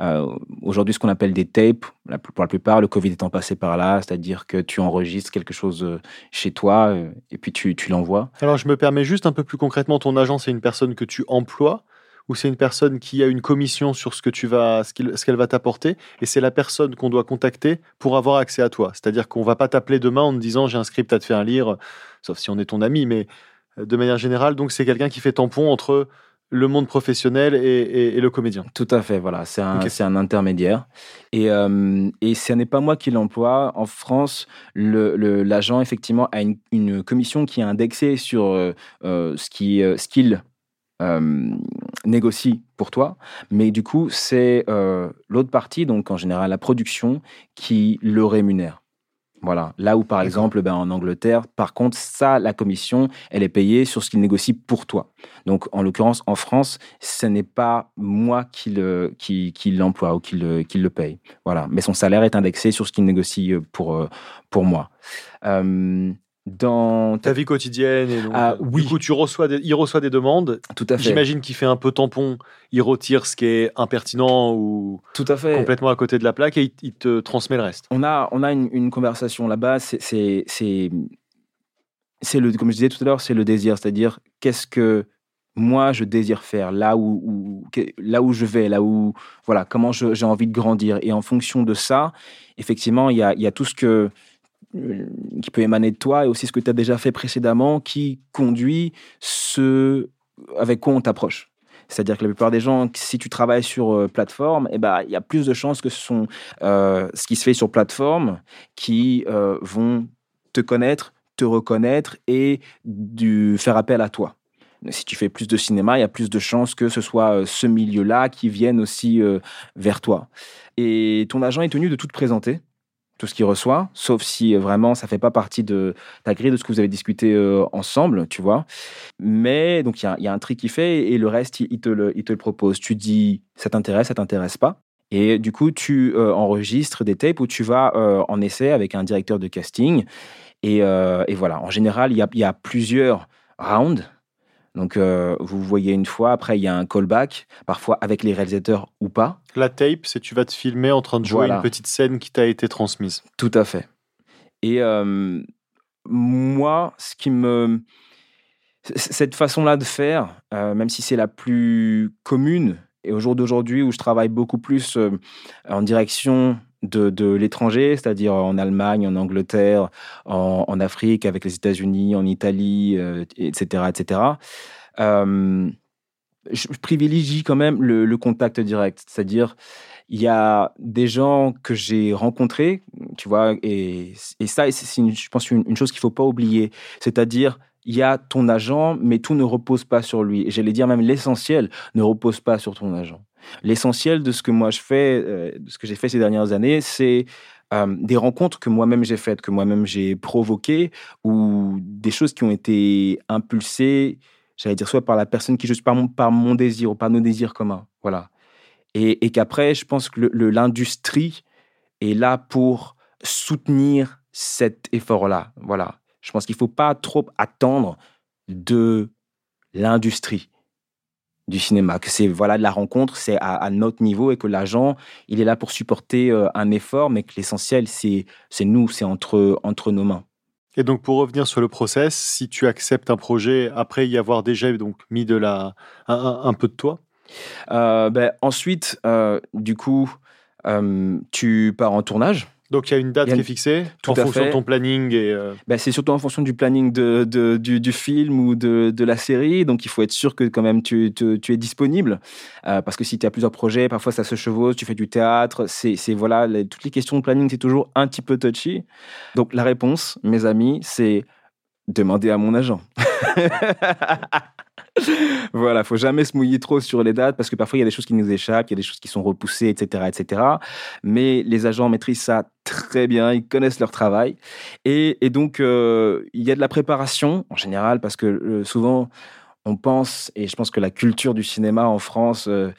euh, aujourd'hui, ce qu'on appelle des tapes, pour la plupart, le Covid étant passé par là, c'est-à-dire que tu enregistres quelque chose chez toi et puis tu, tu l'envoies. Alors, je me permets juste un peu plus concrètement, ton agent, c'est une personne que tu emploies ou c'est une personne qui a une commission sur ce que tu vas, ce qu'elle va t'apporter, et c'est la personne qu'on doit contacter pour avoir accès à toi. C'est-à-dire qu'on va pas t'appeler demain en te disant j'ai un script à te faire lire, sauf si on est ton ami, mais de manière générale, donc c'est quelqu'un qui fait tampon entre le monde professionnel et, le comédien. Tout à fait, voilà, c'est un, un, intermédiaire. Et, euh, et ce n'est pas moi qui l'emploie. En France, l'agent, effectivement, a une, commission qui est indexée sur euh, euh, ce qu'il ce qu'il négocie pour toi. Mais du coup, c'est l'autre partie, donc en général la production, qui le rémunère. Voilà. Là où, par exemple, ben, en Angleterre, par contre, ça, la commission, elle est payée sur ce qu'il négocie pour toi. Donc, en l'occurrence, en France, ce n'est pas moi qui l'emploie qui, qui ou qui le, qui le paye. Voilà. Mais son salaire est indexé sur ce qu'il négocie euh, pour, euh, pour moi. Euh, dans ta vie quotidienne et ah, oui. du coup tu reçois il reçoit des demandes. Tout à fait. J'imagine qu'il fait un peu tampon il retire ce qui est impertinent ou tout à fait. complètement à côté de la plaque et il, te transmet le reste. On a on a une, conversation là-bas c'est c'est c'est le comme je disais tout à l'heure c'est le désir. C'est-à-dire qu'est-ce que moi je désire faire là où, là où je vais là où voilà comment j'ai envie de grandir. Et en fonction de ça effectivement il y a, il y a tout ce que euh, qui peut émaner de toi et aussi ce que tu as déjà fait précédemment qui conduit ce avec quoi on t'approche. C'est-à-dire que la plupart des gens, si tu travailles sur euh, plateforme, eh ben, il y a plus de chances que ce sont euh, ce qui se fait sur plateforme qui vont te connaître, te reconnaître et du, faire appel à toi. Si tu fais plus de cinéma, il y a plus de chances que ce soit ce milieu-là qui vienne aussi vers toi. Et ton agent est tenu de tout te présenter ce qu'il reçoit, sauf si euh, vraiment ça fait pas partie de ta grille de ce que vous avez discuté euh, ensemble, tu vois. Mais donc il y, a un tri qu'il fait et le reste, il, te le, propose. Tu dis ça t'intéresse, ça t'intéresse pas. Et du coup, tu euh, enregistres des tapes où tu vas en essai avec un directeur de casting. Et, voilà, en général, il y a plusieurs rounds donc, euh, vous voyez une fois, après, il y a un callback, parfois avec les réalisateurs ou pas. La tape, c'est tu vas te filmer en train de jouer une petite scène qui t'a été transmise. Tout à fait. Et euh, moi, ce qui me. Cette façon-là de faire, euh, même si c'est la plus commune, et au jour d'aujourd'hui où je travaille beaucoup plus en direction de, l'étranger, c'est-à-dire en Allemagne, en Angleterre, en, Afrique, avec les États-Unis, en Italie, etc., euh, etc. Euh, je privilégie quand même le, contact direct, c'est-à-dire il y a des gens que j'ai rencontrés, tu vois, et, ça, je pense, une, une chose qu'il faut pas oublier, c'est-à-dire il y a ton agent, mais tout ne repose pas sur lui. J'allais dire même l'essentiel ne repose pas sur ton agent. L'essentiel de ce que moi je fais, euh, de ce que j'ai fait ces dernières années, c'est euh, des rencontres que moi-même j'ai faites, que moi-même j'ai provoquées, ou des choses qui ont été impulsées, j'allais dire soit par la personne qui je suis, par mon, désir ou par nos désirs communs. Voilà. Et, qu'après, je pense que l'industrie est là pour soutenir cet effort-là. Voilà. Je pense qu'il ne faut pas trop attendre de l'industrie du cinéma, que c'est voilà de la rencontre, c'est à, notre niveau et que l'agent, il est là pour supporter euh, un effort, mais que l'essentiel, c'est c'est nous, c'est entre, entre nos mains. Et donc pour revenir sur le process, si tu acceptes un projet après y avoir déjà donc mis de la un, peu de toi? Euh, ben, ensuite, euh, du coup, tu pars en tournage. Donc il y a une date qui est fixée tout en fonction de ton planning et euh, ben, c'est surtout en fonction du planning de, du, film ou de, de, la série. Donc il faut être sûr que quand même tu, tu, es disponible euh, parce que si tu as plusieurs projets, parfois ça se chevauche. Tu fais du théâtre, c'est voilà toutes les questions de planning c'est toujours un petit peu touchy. Donc la réponse, mes amis, c'est demander à mon agent. voilà, faut jamais se mouiller trop sur les dates parce que parfois il y a des choses qui nous échappent, il y a des choses qui sont repoussées, etc., etc. Mais les agents maîtrisent ça très bien, ils connaissent leur travail et, donc euh, il y a de la préparation en général parce que euh, souvent on pense et je pense que la culture du cinéma en France euh,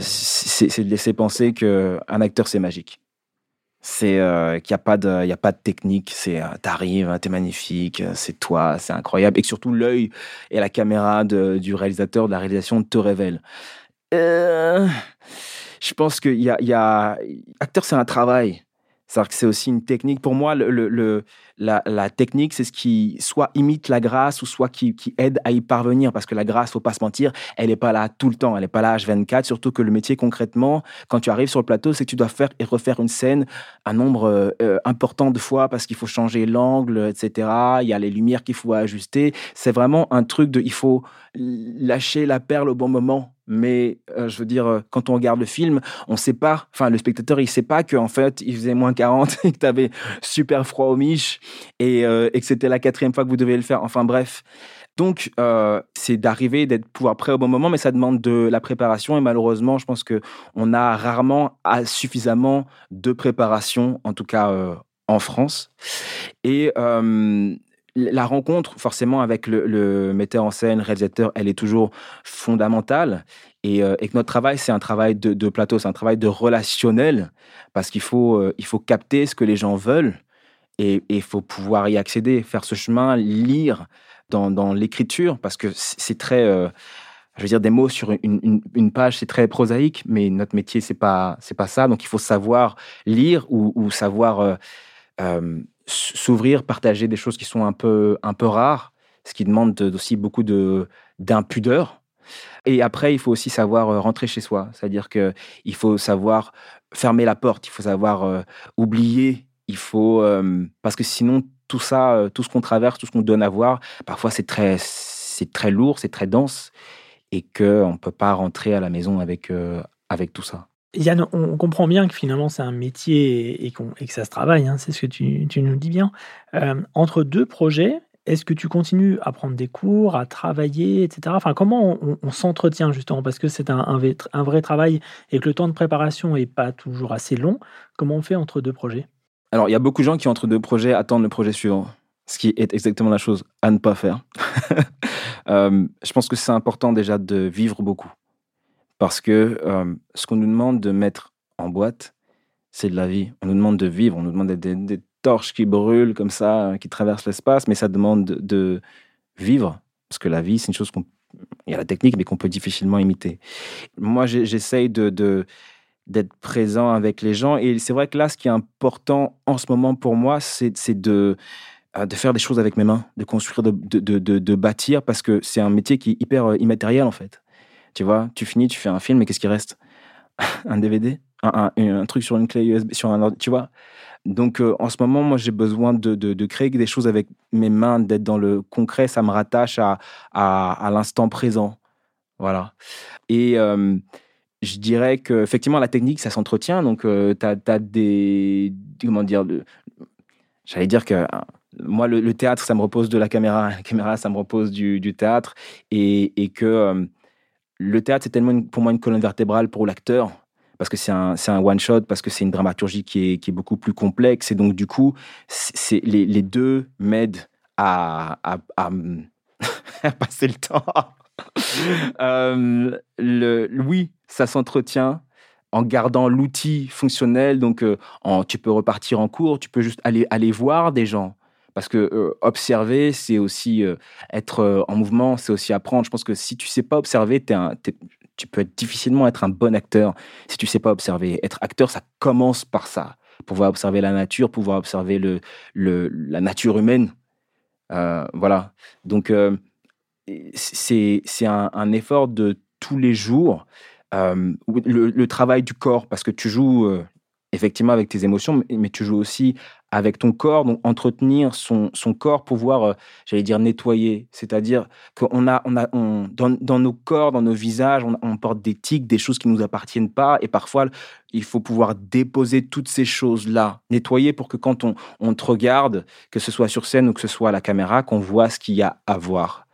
c'est de laisser penser que un acteur c'est magique c'est euh, qu'il n'y a, pas de, y a pas de technique. C'est euh, t'arrives, t'es magnifique, euh, c'est toi, c'est incroyable. Et que surtout l'œil et la caméra du réalisateur, de la réalisation te révèlent. je pense qu'il y a, y a. Acteur, c'est un travail. C'est-à-dire que c'est aussi une technique. Pour moi, le, la, technique, c'est ce qui soit imite la grâce ou soit qui, aide à y parvenir. Parce que la grâce, faut pas se mentir, elle n'est pas là tout le temps. Elle n'est pas là H24. Surtout que le métier, concrètement, quand tu arrives sur le plateau, c'est que tu dois faire et refaire une scène un nombre euh, important de fois parce qu'il faut changer l'angle, etc. Il y a les lumières qu'il faut ajuster. C'est vraiment un truc de. Il faut lâcher la perle au bon moment mais euh, je veux dire, euh, quand on regarde le film, on sait pas, enfin, le spectateur, il sait pas qu'en fait, il faisait moins 40 et que tu avais super froid au miche euh, et, que c'était la quatrième fois que vous deviez le faire. Enfin, bref. Donc, c'est d'arriver, d'être pouvoir prêt au bon moment, mais ça demande de la préparation. Et malheureusement, je pense que on a rarement suffisamment de préparation, en tout cas en France. Et la rencontre, forcément, avec le, metteur en scène, réalisateur, elle est toujours fondamentale. Et, euh, que notre travail, c'est un travail de, plateau, c'est un travail de relationnel, parce qu'il faut, euh, faut capter ce que les gens veulent et il faut pouvoir y accéder, faire ce chemin, lire dans, l'écriture, parce que c'est très. Euh, je veux dire, des mots sur une, page, c'est très prosaïque, mais notre métier, c'est pas, pas ça. Donc, il faut savoir lire ou, savoir s'ouvrir, partager des choses qui sont un peu, un peu rares, ce qui demande aussi beaucoup de, d'impudeur. Et après, il faut aussi savoir euh, rentrer chez soi. C'est-à-dire qu'il faut savoir fermer la porte, il faut savoir euh, oublier, il faut... Euh, parce que sinon, tout ça, tout ce qu'on traverse, tout ce qu'on donne à voir, parfois c'est très, très lourd, c'est très dense, et qu'on ne peut pas rentrer à la maison avec, avec tout ça. Yann, on comprend bien que finalement c'est un métier et, que ça se travaille, hein, c'est ce que tu, nous dis bien. Euh, entre deux projets, est-ce que tu continues à prendre des cours, à travailler, etc. Enfin, comment on, s'entretient justement? Parce que c'est un, vrai travail et que le temps de préparation n'est pas toujours assez long. Comment on fait entre deux projets? Alors, il y a beaucoup de gens qui, entre deux projets, attendent le projet suivant, ce qui est exactement la chose à ne pas faire. Euh, je pense que c'est important déjà de vivre beaucoup. Parce que euh, ce qu'on nous demande de mettre en boîte, c'est de la vie. On nous demande de vivre, on nous demande des, des torches qui brûlent comme ça, qui traversent l'espace, mais ça demande de, vivre. Parce que la vie, c'est une chose qu'on. Il y a la technique, mais qu'on peut difficilement imiter. Moi, j'essaye de. d'être présent avec les gens. Et c'est vrai que là, ce qui est important en ce moment pour moi, c'est de, euh, de faire des choses avec mes mains, de construire, de, de, de, bâtir, parce que c'est un métier qui est hyper euh, immatériel, en fait. Tu vois, tu finis, tu fais un film, mais qu'est-ce qui reste? Un DVD un, un- truc sur une clé USB, sur un ordi, tu vois? Donc, euh, en ce moment, moi, j'ai besoin de, de, créer des choses avec mes mains, d'être dans le concret. Ça me rattache à, à, l'instant présent. Voilà. Et euh, je dirais que effectivement la technique, ça s'entretient. Donc, tu as, des. Comment dire J'allais dire que euh, moi, le, le théâtre, ça me repose de la caméra. La caméra, ça me repose du, du théâtre. Et, et que euh, le théâtre, c'est tellement pour moi une colonne vertébrale pour l'acteur. Parce que c'est un, un one-shot, parce que c'est une dramaturgie qui est, qui est beaucoup plus complexe. Et donc, du coup, les, les deux m'aident à, à passer le temps. Euh, le, oui, ça s'entretient en gardant l'outil fonctionnel. Donc, euh, en- tu peux repartir en cours, tu peux juste aller, aller voir des gens. Parce que euh, observer, c'est aussi euh, être euh, en mouvement, c'est aussi apprendre. Je pense que si tu sais pas observer, tu peux difficilement être un bon acteur si tu sais pas observer. Être acteur, ça commence par ça. Pouvoir observer la nature, pouvoir observer la nature humaine. Voilà. Donc, c'est un, effort de tous les jours. Le, travail du corps, parce que tu joues effectivement avec tes émotions, mais tu joues aussi avec ton corps. Donc, entretenir son, son corps, pouvoir, euh, j'allais dire, nettoyer. C'est-à-dire qu'on a, on a on, dans, dans nos corps, dans nos visages, on, porte des tics, des choses qui ne nous appartiennent pas. Et parfois, il faut pouvoir déposer toutes ces choses-là, nettoyer pour que quand on, on te regarde, que ce soit sur scène ou que ce soit à la caméra, qu'on voit ce qu'il y a à voir.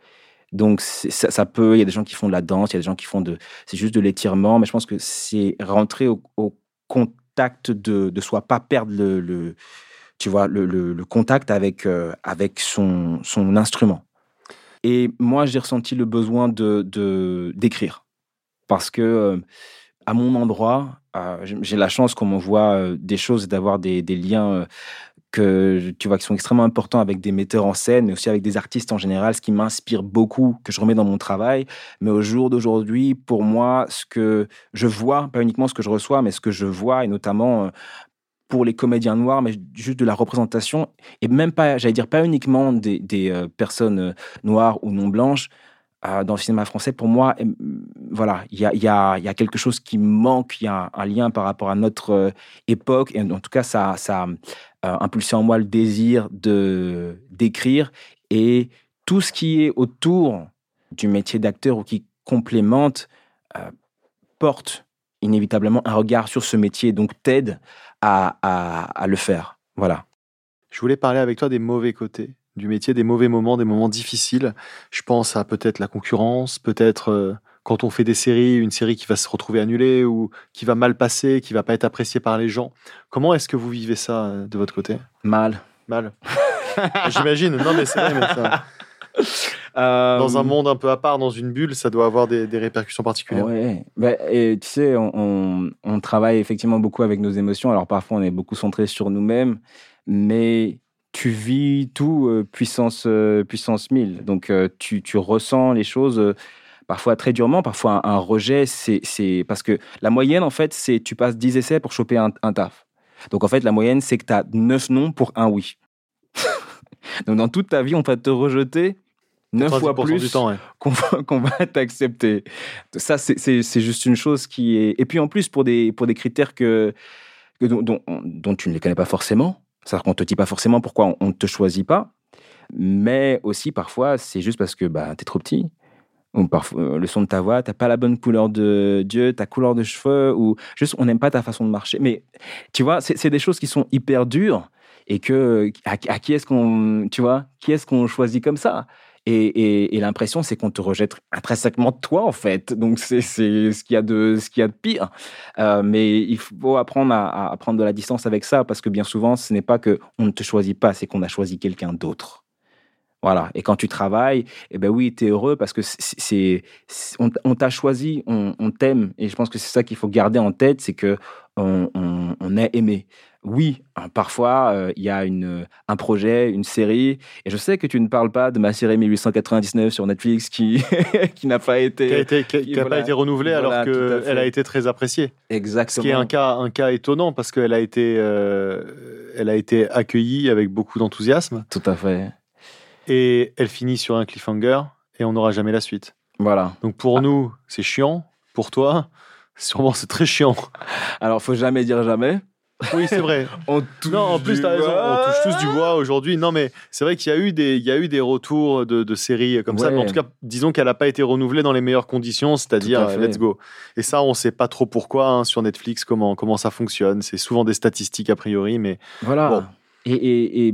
Donc, ça, peut, il y a des gens qui font de la danse, il y a des gens qui font de, c'est juste de l'étirement, mais je pense que c'est rentrer au, contact de, de soi, pas perdre le- tu vois, le, contact avec, euh, avec son, son instrument. Et moi, j'ai ressenti le besoin de, d'écrire. Parce que, euh, à mon endroit, euh, j'ai la chance qu'on m'envoie des choses et d'avoir des, des liens que tu vois qui sont extrêmement importants avec des metteurs en scène, mais aussi avec des artistes en général, ce qui m'inspire beaucoup, que je remets dans mon travail. Mais au jour d'aujourd'hui, pour moi, ce que je vois, pas uniquement ce que je reçois, mais ce que je vois, et notamment pour les comédiens noirs, mais juste de la représentation, et même pas, j'allais dire, pas uniquement des, euh, personnes euh, noires ou non blanches, euh, dans le cinéma français, pour moi, voilà, il y a, quelque chose qui manque, il y a un, lien par rapport à notre époque, et en tout cas, ça, a impulsé en moi le désir de d'écrire, et tout ce qui est autour du métier d'acteur ou qui complémente porte inévitablement un regard sur ce métier, donc t'aide à, à, à le faire. Voilà. Je voulais parler avec toi des mauvais côtés du métier, des mauvais moments, des moments difficiles. Je pense à peut-être la concurrence, peut-être euh, quand on fait des séries, une série qui va se retrouver annulée ou qui va mal passer, qui va pas être appréciée par les gens. Comment est-ce que vous vivez ça euh, de votre côté? Mal. Mal. J'imagine. Non, mais c'est vrai. Mais ça... Euh, Dans un monde un peu à part, dans une bulle, ça doit avoir des, des répercussions particulières. Ouais. Bah, et tu sais, on, on, on travaille effectivement beaucoup avec nos émotions. Alors parfois, on est beaucoup centré sur nous-mêmes, mais tu vis tout euh, puissance, euh, puissance 1000. Donc, euh, tu, tu ressens les choses euh, parfois très durement, parfois un, un rejet. C'est, parce que la moyenne, en fait, c'est tu passes 10 essais pour choper un, un taf. Donc, en fait, la moyenne, c'est que tu as 9 non pour un oui. Donc, dans toute ta vie, on va te rejeter 9 fois 90% plus ouais. qu'on va, va t'accepter. Ça, c'est- juste une chose qui est. Et puis en plus, pour des, pour des critères que, que dont, dont, dont tu ne les connais pas forcément, c'est-à-dire qu'on ne te dit pas forcément pourquoi on ne te choisit pas, mais aussi parfois, c'est juste parce que bah, tu es trop petit. Ou parfois, euh, le son de ta voix, t'as pas la bonne couleur de Dieu, ta couleur de cheveux, ou juste on n'aime pas ta façon de marcher. Mais tu vois, c'est c'est des choses qui sont hyper dures et que à, à qui est-ce qu'on, tu vois, qui est-ce qu'on choisit comme ça? Et, l'impression, c'est qu'on te rejette intrinsèquement toi, en fait. Donc, c'est ce qu'il y, a de, pire. Euh, mais il faut apprendre à, prendre de la distance avec ça, parce que bien souvent, ce n'est pas qu'on ne te choisit pas, c'est qu'on a choisi quelqu'un d'autre. Voilà. Et quand tu travailles, eh ben oui, tu es heureux parce que c'est, on, t'a choisi, on, t'aime. Et je pense que c'est ça qu'il faut garder en tête, c'est que on, on est aimé oui, hein, parfois, euh, il y a une, un projet, une série, et je sais que tu ne parles pas de ma série 1899 sur Netflix qui, qui n'a pas été... Qui n'a pas été renouvelée alors qu'elle a été très appréciée. Exactement. Ce qui est un cas, un cas étonnant parce qu'elle a, été, euh, elle a été accueillie avec beaucoup d'enthousiasme. Tout à fait. Et elle finit sur un cliffhanger et on n'aura jamais la suite. Voilà. Donc pour ah. nous, c'est chiant. Pour toi, sûrement c'est très chiant. Alors, faut jamais dire jamais. Oui, c'est vrai. on non, en plus, tu as raison. On touche tous du bois aujourd'hui. Non, mais c'est vrai qu'il y a eu des, il y a eu des retours de, séries comme ça. Mais en tout cas, disons qu'elle n'a pas été renouvelée dans les meilleures conditions, c'est-à-dire let's go. Et ça, on ne sait pas trop pourquoi hein, sur Netflix, comment, comment ça fonctionne. C'est souvent des statistiques a priori, mais. Voilà. Et, et,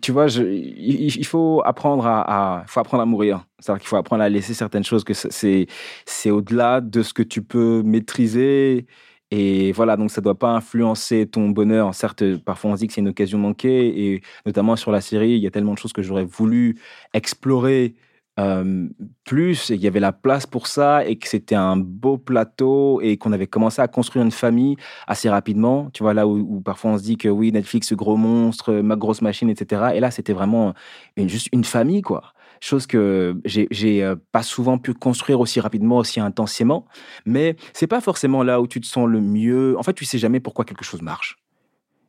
tu vois, je, il, faut apprendre à, faut apprendre à mourir. C'est-à-dire qu'il faut apprendre à laisser certaines choses que c'est, c'est au-delà de ce que tu peux maîtriser et voilà, donc ça ne doit pas influencer ton bonheur. Certes, parfois on se dit que c'est une occasion manquée, et notamment sur la série, il y a tellement de choses que j'aurais voulu explorer euh, plus, et il y avait la place pour ça, et que c'était un beau plateau, et qu'on avait commencé à construire une famille assez rapidement. Tu vois, là où, parfois on se dit que oui, Netflix, gros monstre, ma grosse machine, etc. Et là, c'était vraiment juste une famille, quoi chose que j'ai euh, pas souvent pu construire aussi rapidement, aussi intensément. Mais c'est pas forcément là où tu te sens le mieux. En fait, tu sais jamais pourquoi quelque chose marche.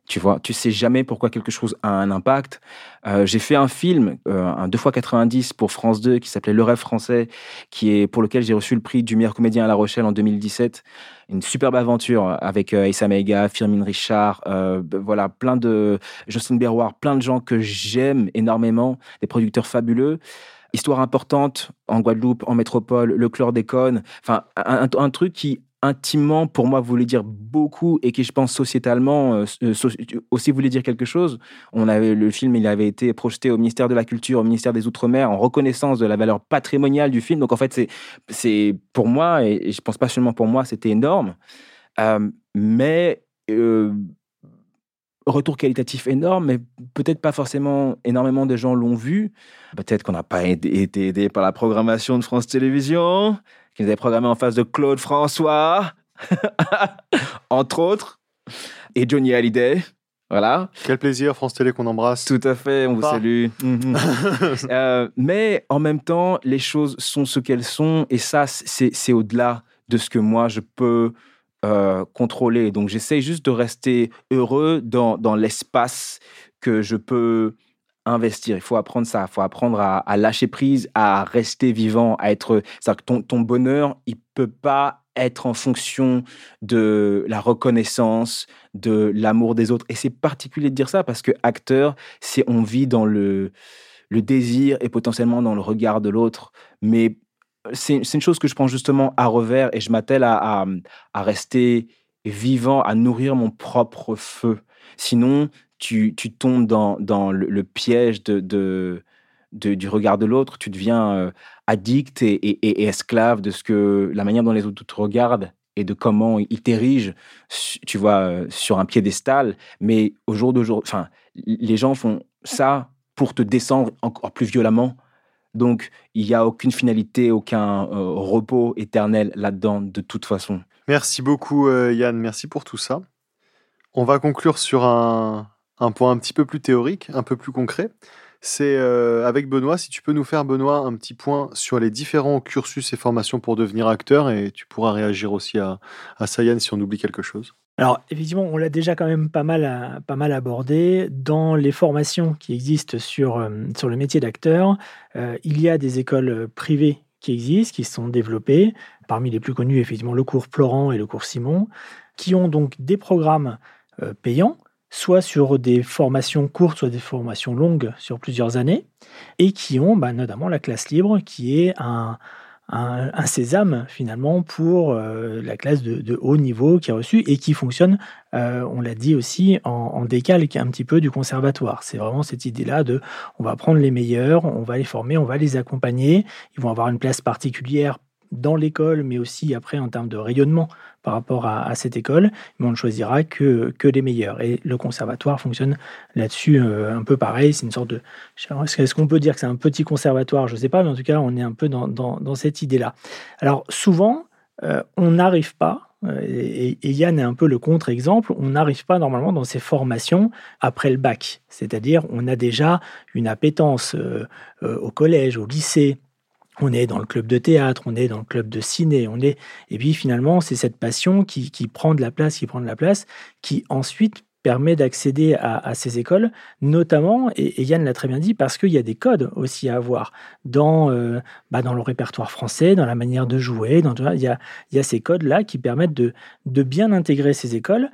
Tu vois, tu sais jamais pourquoi quelque chose a un impact. Euh, j'ai fait un film, euh, un 2x90 pour France 2 qui s'appelait Le rêve français, qui est pour lequel j'ai reçu le prix du meilleur comédien à La Rochelle en 2017. Une superbe aventure avec euh, Issa Meiga, Firmin Richard, voilà, plein de Justin Berroir, plein de gens que j'aime énormément, des producteurs fabuleux. Histoire importante en Guadeloupe, en métropole, le chlordécone, enfin un, truc qui intimement, pour moi, voulait dire beaucoup et qui, je pense, sociétalement euh, euh, aussi voulait dire quelque chose. On avait, le film, il avait été projeté au ministère de la Culture, au ministère des Outre-mer, en reconnaissance de la valeur patrimoniale du film. Donc, en fait, c'est, pour moi, et, je pense pas seulement pour moi, c'était énorme. Euh, mais retour qualitatif énorme, mais peut-être pas forcément énormément de gens l'ont vu. Peut-être qu'on n'a pas été aidé par la programmation de France Télévisions qui nous avait programmé en face de Claude François, entre autres, et Johnny Hallyday. Voilà. Quel plaisir, France Télé, qu'on embrasse. Tout à fait, on vous salue. Mhm. Euh, mais en même temps, les choses sont ce qu'elles sont, et ça, c'est au-delà de ce que moi, je peux euh, contrôler. Donc, j'essaie juste de rester heureux dans, dans l'espace que je peux investir. Il faut apprendre ça. Il faut apprendre à, lâcher prise, à rester vivant, à être. cest que ton, bonheur, il peut pas être en fonction de la reconnaissance, de l'amour des autres. Et c'est particulier de dire ça parce que acteur, c'est on vit dans le, désir et potentiellement dans le regard de l'autre. Mais c'est une chose que je prends justement à revers et je m'attelle à, à rester vivant, à nourrir mon propre feu. Sinon, tu, tombes dans, le, piège du regard de l'autre, tu deviens euh, addict et, esclave de ce que la manière dont les autres te regardent et de comment ils t'érigent, tu vois, euh, sur un piédestal. Mais au jour d'aujourd'hui, enfin, les gens font ça pour te descendre encore plus violemment. Donc, il n'y a aucune finalité, aucun euh, repos éternel là-dedans, de toute façon. Merci beaucoup, Yann. Merci pour tout ça. On va conclure sur un, un point un petit peu plus théorique, un peu plus concret. C'est euh, avec Benoît, si tu peux nous faire, Benoît, un petit point sur les différents cursus et formations pour devenir acteur, et tu pourras réagir aussi à, à Sayan si on oublie quelque chose. Alors, effectivement, on l'a déjà quand même pas mal, pas mal abordé. Dans les formations qui existent sur, euh, sur le métier d'acteur, euh, il y a des écoles privées qui existent, qui sont développées. Parmi les plus connus, effectivement, le cours Florent et le cours Simon, qui ont donc des programmes payants soit sur des formations courtes, soit des formations longues sur plusieurs années, et qui ont bah, notamment la classe libre, qui est un, sésame finalement pour la classe de, haut niveau qui est reçue et qui fonctionne, on l'a dit aussi, en, en décalque un petit peu du conservatoire. C'est vraiment cette idée-là de on va prendre les meilleurs, on va les former, on va les accompagner, ils vont avoir une place particulière dans l'école, mais aussi après en termes de rayonnement par rapport à, cette école, mais on ne choisira que, que les meilleurs. Et le conservatoire fonctionne là-dessus euh, un peu pareil. C'est une sorte de... Est-ce qu'on peut dire que c'est un petit conservatoire? Je ne sais pas, mais en tout cas, on est un peu dans, dans, cette idée-là. Alors souvent, euh, on n'arrive pas, euh, et, et, Yann est un peu le contre-exemple, on n'arrive pas normalement dans ces formations après le bac. C'est-à-dire, on a déjà une appétence au collège, au lycée, on est dans le club de théâtre, on est dans le club de ciné, on est et puis finalement c'est cette passion qui, prend de la place, qui prend de la place, qui ensuite permet d'accéder à, ces écoles, notamment, et, Yann l'a très bien dit, parce qu'il y a des codes aussi à avoir dans, euh, bah, dans le répertoire français, dans la manière de jouer, dans, il, y a, il y a ces codes-là qui permettent de, de bien intégrer ces écoles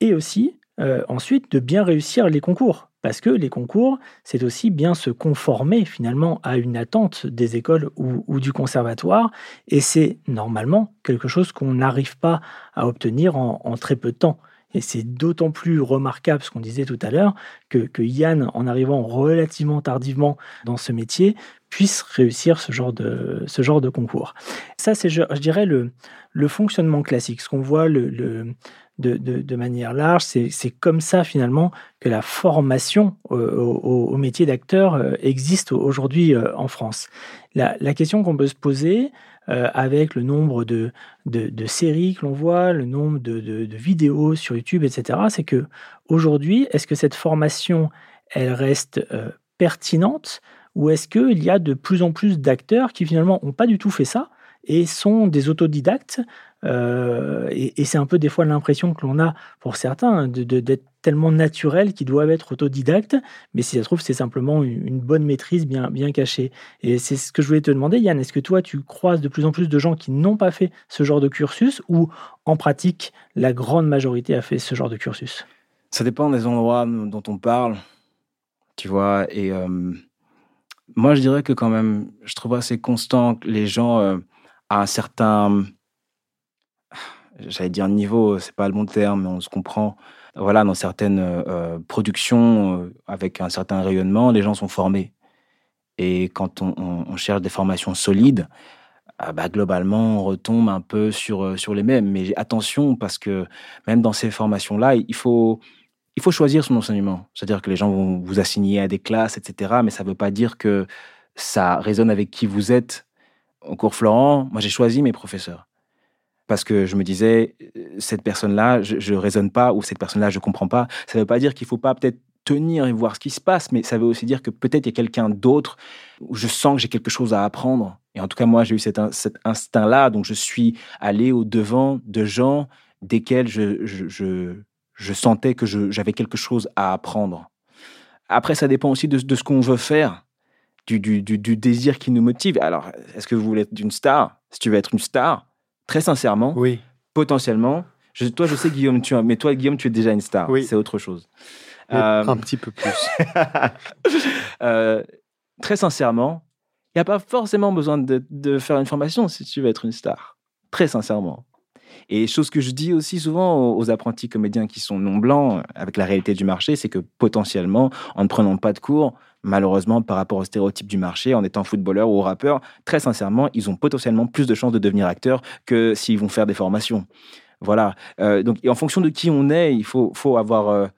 et aussi euh, ensuite de bien réussir les concours. Parce que les concours, c'est aussi bien se conformer finalement à une attente des écoles ou, du conservatoire, et c'est normalement quelque chose qu'on n'arrive pas à obtenir en, très peu de temps. Et c'est d'autant plus remarquable, ce qu'on disait tout à l'heure, que, Yann, en arrivant relativement tardivement dans ce métier, puisse réussir ce genre de, concours. Ça, c'est, je, dirais, le, fonctionnement classique, ce qu'on voit de, manière large. C'est comme ça finalement que la formation euh, au, métier d'acteur euh, existe aujourd'hui euh, en France. La, question qu'on peut se poser avec le nombre de, de séries que l'on voit, le nombre de, vidéos sur YouTube, etc., c'est que aujourd'hui, est-ce que cette formation, elle reste pertinente ou est-ce qu'il y a de plus en plus d'acteurs qui finalement n'ont pas du tout fait ça et sont des autodidactes euh, et, c'est un peu des fois l'impression que l'on a pour certains d'être tellement naturels qu'ils doivent être autodidactes, mais si ça se trouve, c'est simplement une, bonne maîtrise bien, cachée. Et c'est ce que je voulais te demander, Yann, est-ce que toi, tu croises de plus en plus de gens qui n'ont pas fait ce genre de cursus ou en pratique, la grande majorité a fait ce genre de cursus? Ça dépend des endroits dont on parle, tu vois, et moi, je dirais que quand même, je trouve assez constant que les gens, euh, à un certain j'allais dire niveau, c'est pas le bon terme, mais on se comprend. Voilà, dans certaines euh, productions euh, avec un certain rayonnement, les gens sont formés. Et quand on, cherche des formations solides, ah bah, globalement, on retombe un peu sur, euh, sur les mêmes. Mais attention, parce que même dans ces formations-là, il faut, il faut choisir son enseignement. C'est-à-dire que les gens vont vous assigner à des classes, etc. Mais ça ne veut pas dire que ça résonne avec qui vous êtes. Au cours Florent, moi j'ai choisi mes professeurs parce que je me disais, euh, cette personne-là, je ne raisonne pas, ou cette personne-là, je ne comprends pas. Ça ne veut pas dire qu'il ne faut pas peut-être tenir et voir ce qui se passe, mais ça veut aussi dire que peut-être il y a quelqu'un d'autre où je sens que j'ai quelque chose à apprendre. Et en tout cas, moi, j'ai eu cet, instinct-là, donc je suis allé au devant de gens desquels je, sentais que j'avais quelque chose à apprendre. Après, ça dépend aussi de, ce qu'on veut faire, du, désir qui nous motive. Alors, est-ce que vous voulez être une star? Si tu veux être une star, très sincèrement, oui. potentiellement, je, toi, je sais, Guillaume, tu, mais toi, Guillaume, tu es déjà une star. Oui. C'est autre chose. Euh, un petit peu plus. Euh, très sincèrement, il n'y a pas forcément besoin de, de, faire une formation si tu veux être une star. Très sincèrement. Et chose que je dis aussi souvent aux, apprentis comédiens qui sont non blancs, avec la réalité du marché, c'est que potentiellement, en ne prenant pas de cours, malheureusement, par rapport aux stéréotypes du marché, en étant footballeur ou rappeur, très sincèrement, ils ont potentiellement plus de chances de devenir acteurs que s'ils vont faire des formations. Voilà. Euh, donc, en fonction de qui on est, il faut, faut avoir euh,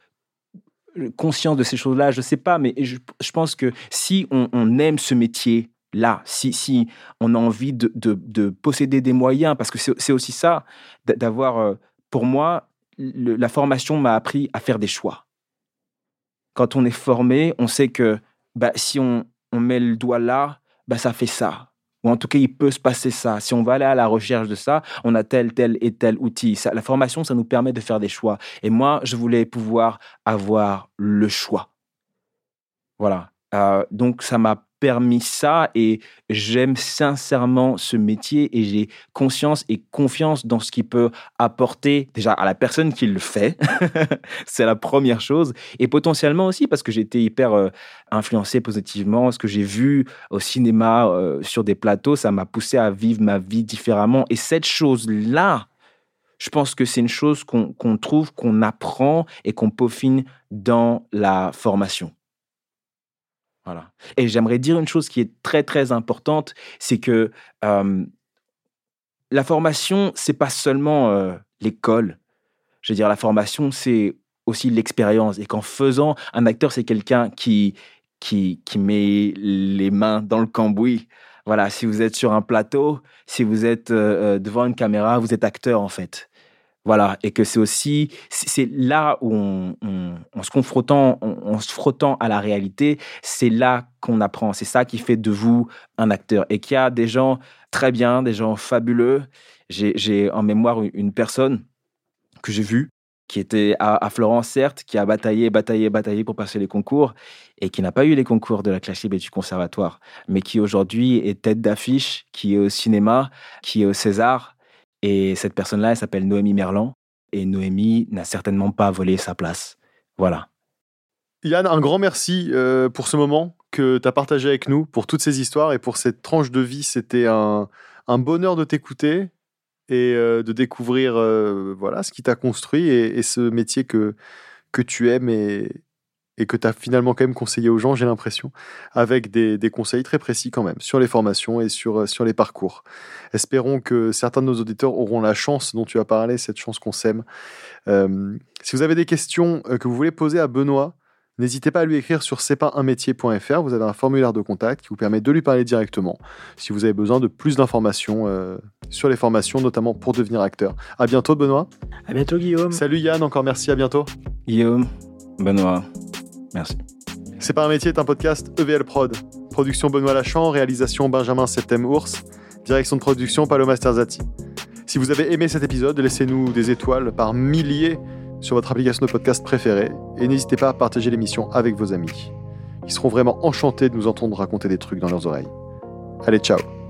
conscience de ces choses-là. Je ne sais pas, mais je, pense que si on aime ce métier, là, si, si on a envie de, de, posséder des moyens, parce que c'est aussi ça, d'avoir, euh, pour moi, la formation m'a appris à faire des choix. Quand on est formé, on sait que bah, si on, on, met le doigt là, bah, ça fait ça. Ou en tout cas, il peut se passer ça. Si on va aller à la recherche de ça, on a tel, tel et tel outil. La formation, ça nous permet de faire des choix. Et moi, je voulais pouvoir avoir le choix. Voilà. Euh, donc, ça m'a permis ça et j'aime sincèrement ce métier et j'ai conscience et confiance dans ce qu'il peut apporter déjà à la personne qui le fait. c'est la première chose. Et potentiellement aussi parce que j'ai été hyper euh, influencé positivement. Ce que j'ai vu au cinéma, euh, sur des plateaux, ça m'a poussé à vivre ma vie différemment. Et cette chose-là, je pense que c'est une chose qu'on trouve, qu'on apprend et qu'on peaufine dans la formation. Et j'aimerais dire une chose qui est très très importante, c'est que euh, la formation, c'est pas seulement euh, l'école. Je veux dire, la formation, c'est aussi l'expérience. Et qu'en faisant, un acteur, c'est quelqu'un qui, qui, met les mains dans le cambouis. Voilà, si vous êtes sur un plateau, si vous êtes euh, devant une caméra, vous êtes acteur en fait. Voilà, et que c'est aussi, c'est là où on, se confrontant, on, se frottant à la réalité, c'est là qu'on apprend. C'est ça qui fait de vous un acteur. Et qu'il y a des gens très bien, des gens fabuleux. J'ai en mémoire une personne que j'ai vue, qui était à, Florence, certes, qui a bataillé, bataillé, bataillé pour passer les concours et qui n'a pas eu les concours de la classe libre et du conservatoire, mais qui aujourd'hui est tête d'affiche, qui est au cinéma, qui est au César, et cette personne-là, elle s'appelle Noémie Merlan. Et Noémie n'a certainement pas volé sa place. Voilà. Yann, un grand merci euh, pour ce moment que tu as partagé avec nous, pour toutes ces histoires et pour cette tranche de vie. C'était un, bonheur de t'écouter et euh, de découvrir euh, voilà ce qui t'a construit et, ce métier que, que tu aimes et, et que tu as finalement quand même conseillé aux gens, j'ai l'impression, avec des, conseils très précis quand même sur les formations et sur, euh, sur les parcours. Espérons que certains de nos auditeurs auront la chance dont tu as parlé, cette chance qu'on sème. Euh, si vous avez des questions euh, que vous voulez poser à Benoît, n'hésitez pas à lui écrire sur c'est-pas-un-métier.fr. Vous avez un formulaire de contact qui vous permet de lui parler directement si vous avez besoin de plus d'informations sur les formations, notamment pour devenir acteur. À bientôt, Benoît. À bientôt, Guillaume. Salut Yann, encore merci, à bientôt. Guillaume, Benoît. Merci. C'est pas un métier, est un podcast EVL Prod. Production Benoît Lachan, réalisation Benjamin Septem Ours, direction de production Paloma Sterzati. Si vous avez aimé cet épisode, laissez-nous des étoiles par milliers sur votre application de podcast préférée et n'hésitez pas à partager l'émission avec vos amis. Ils seront vraiment enchantés de nous entendre raconter des trucs dans leurs oreilles. Allez, ciao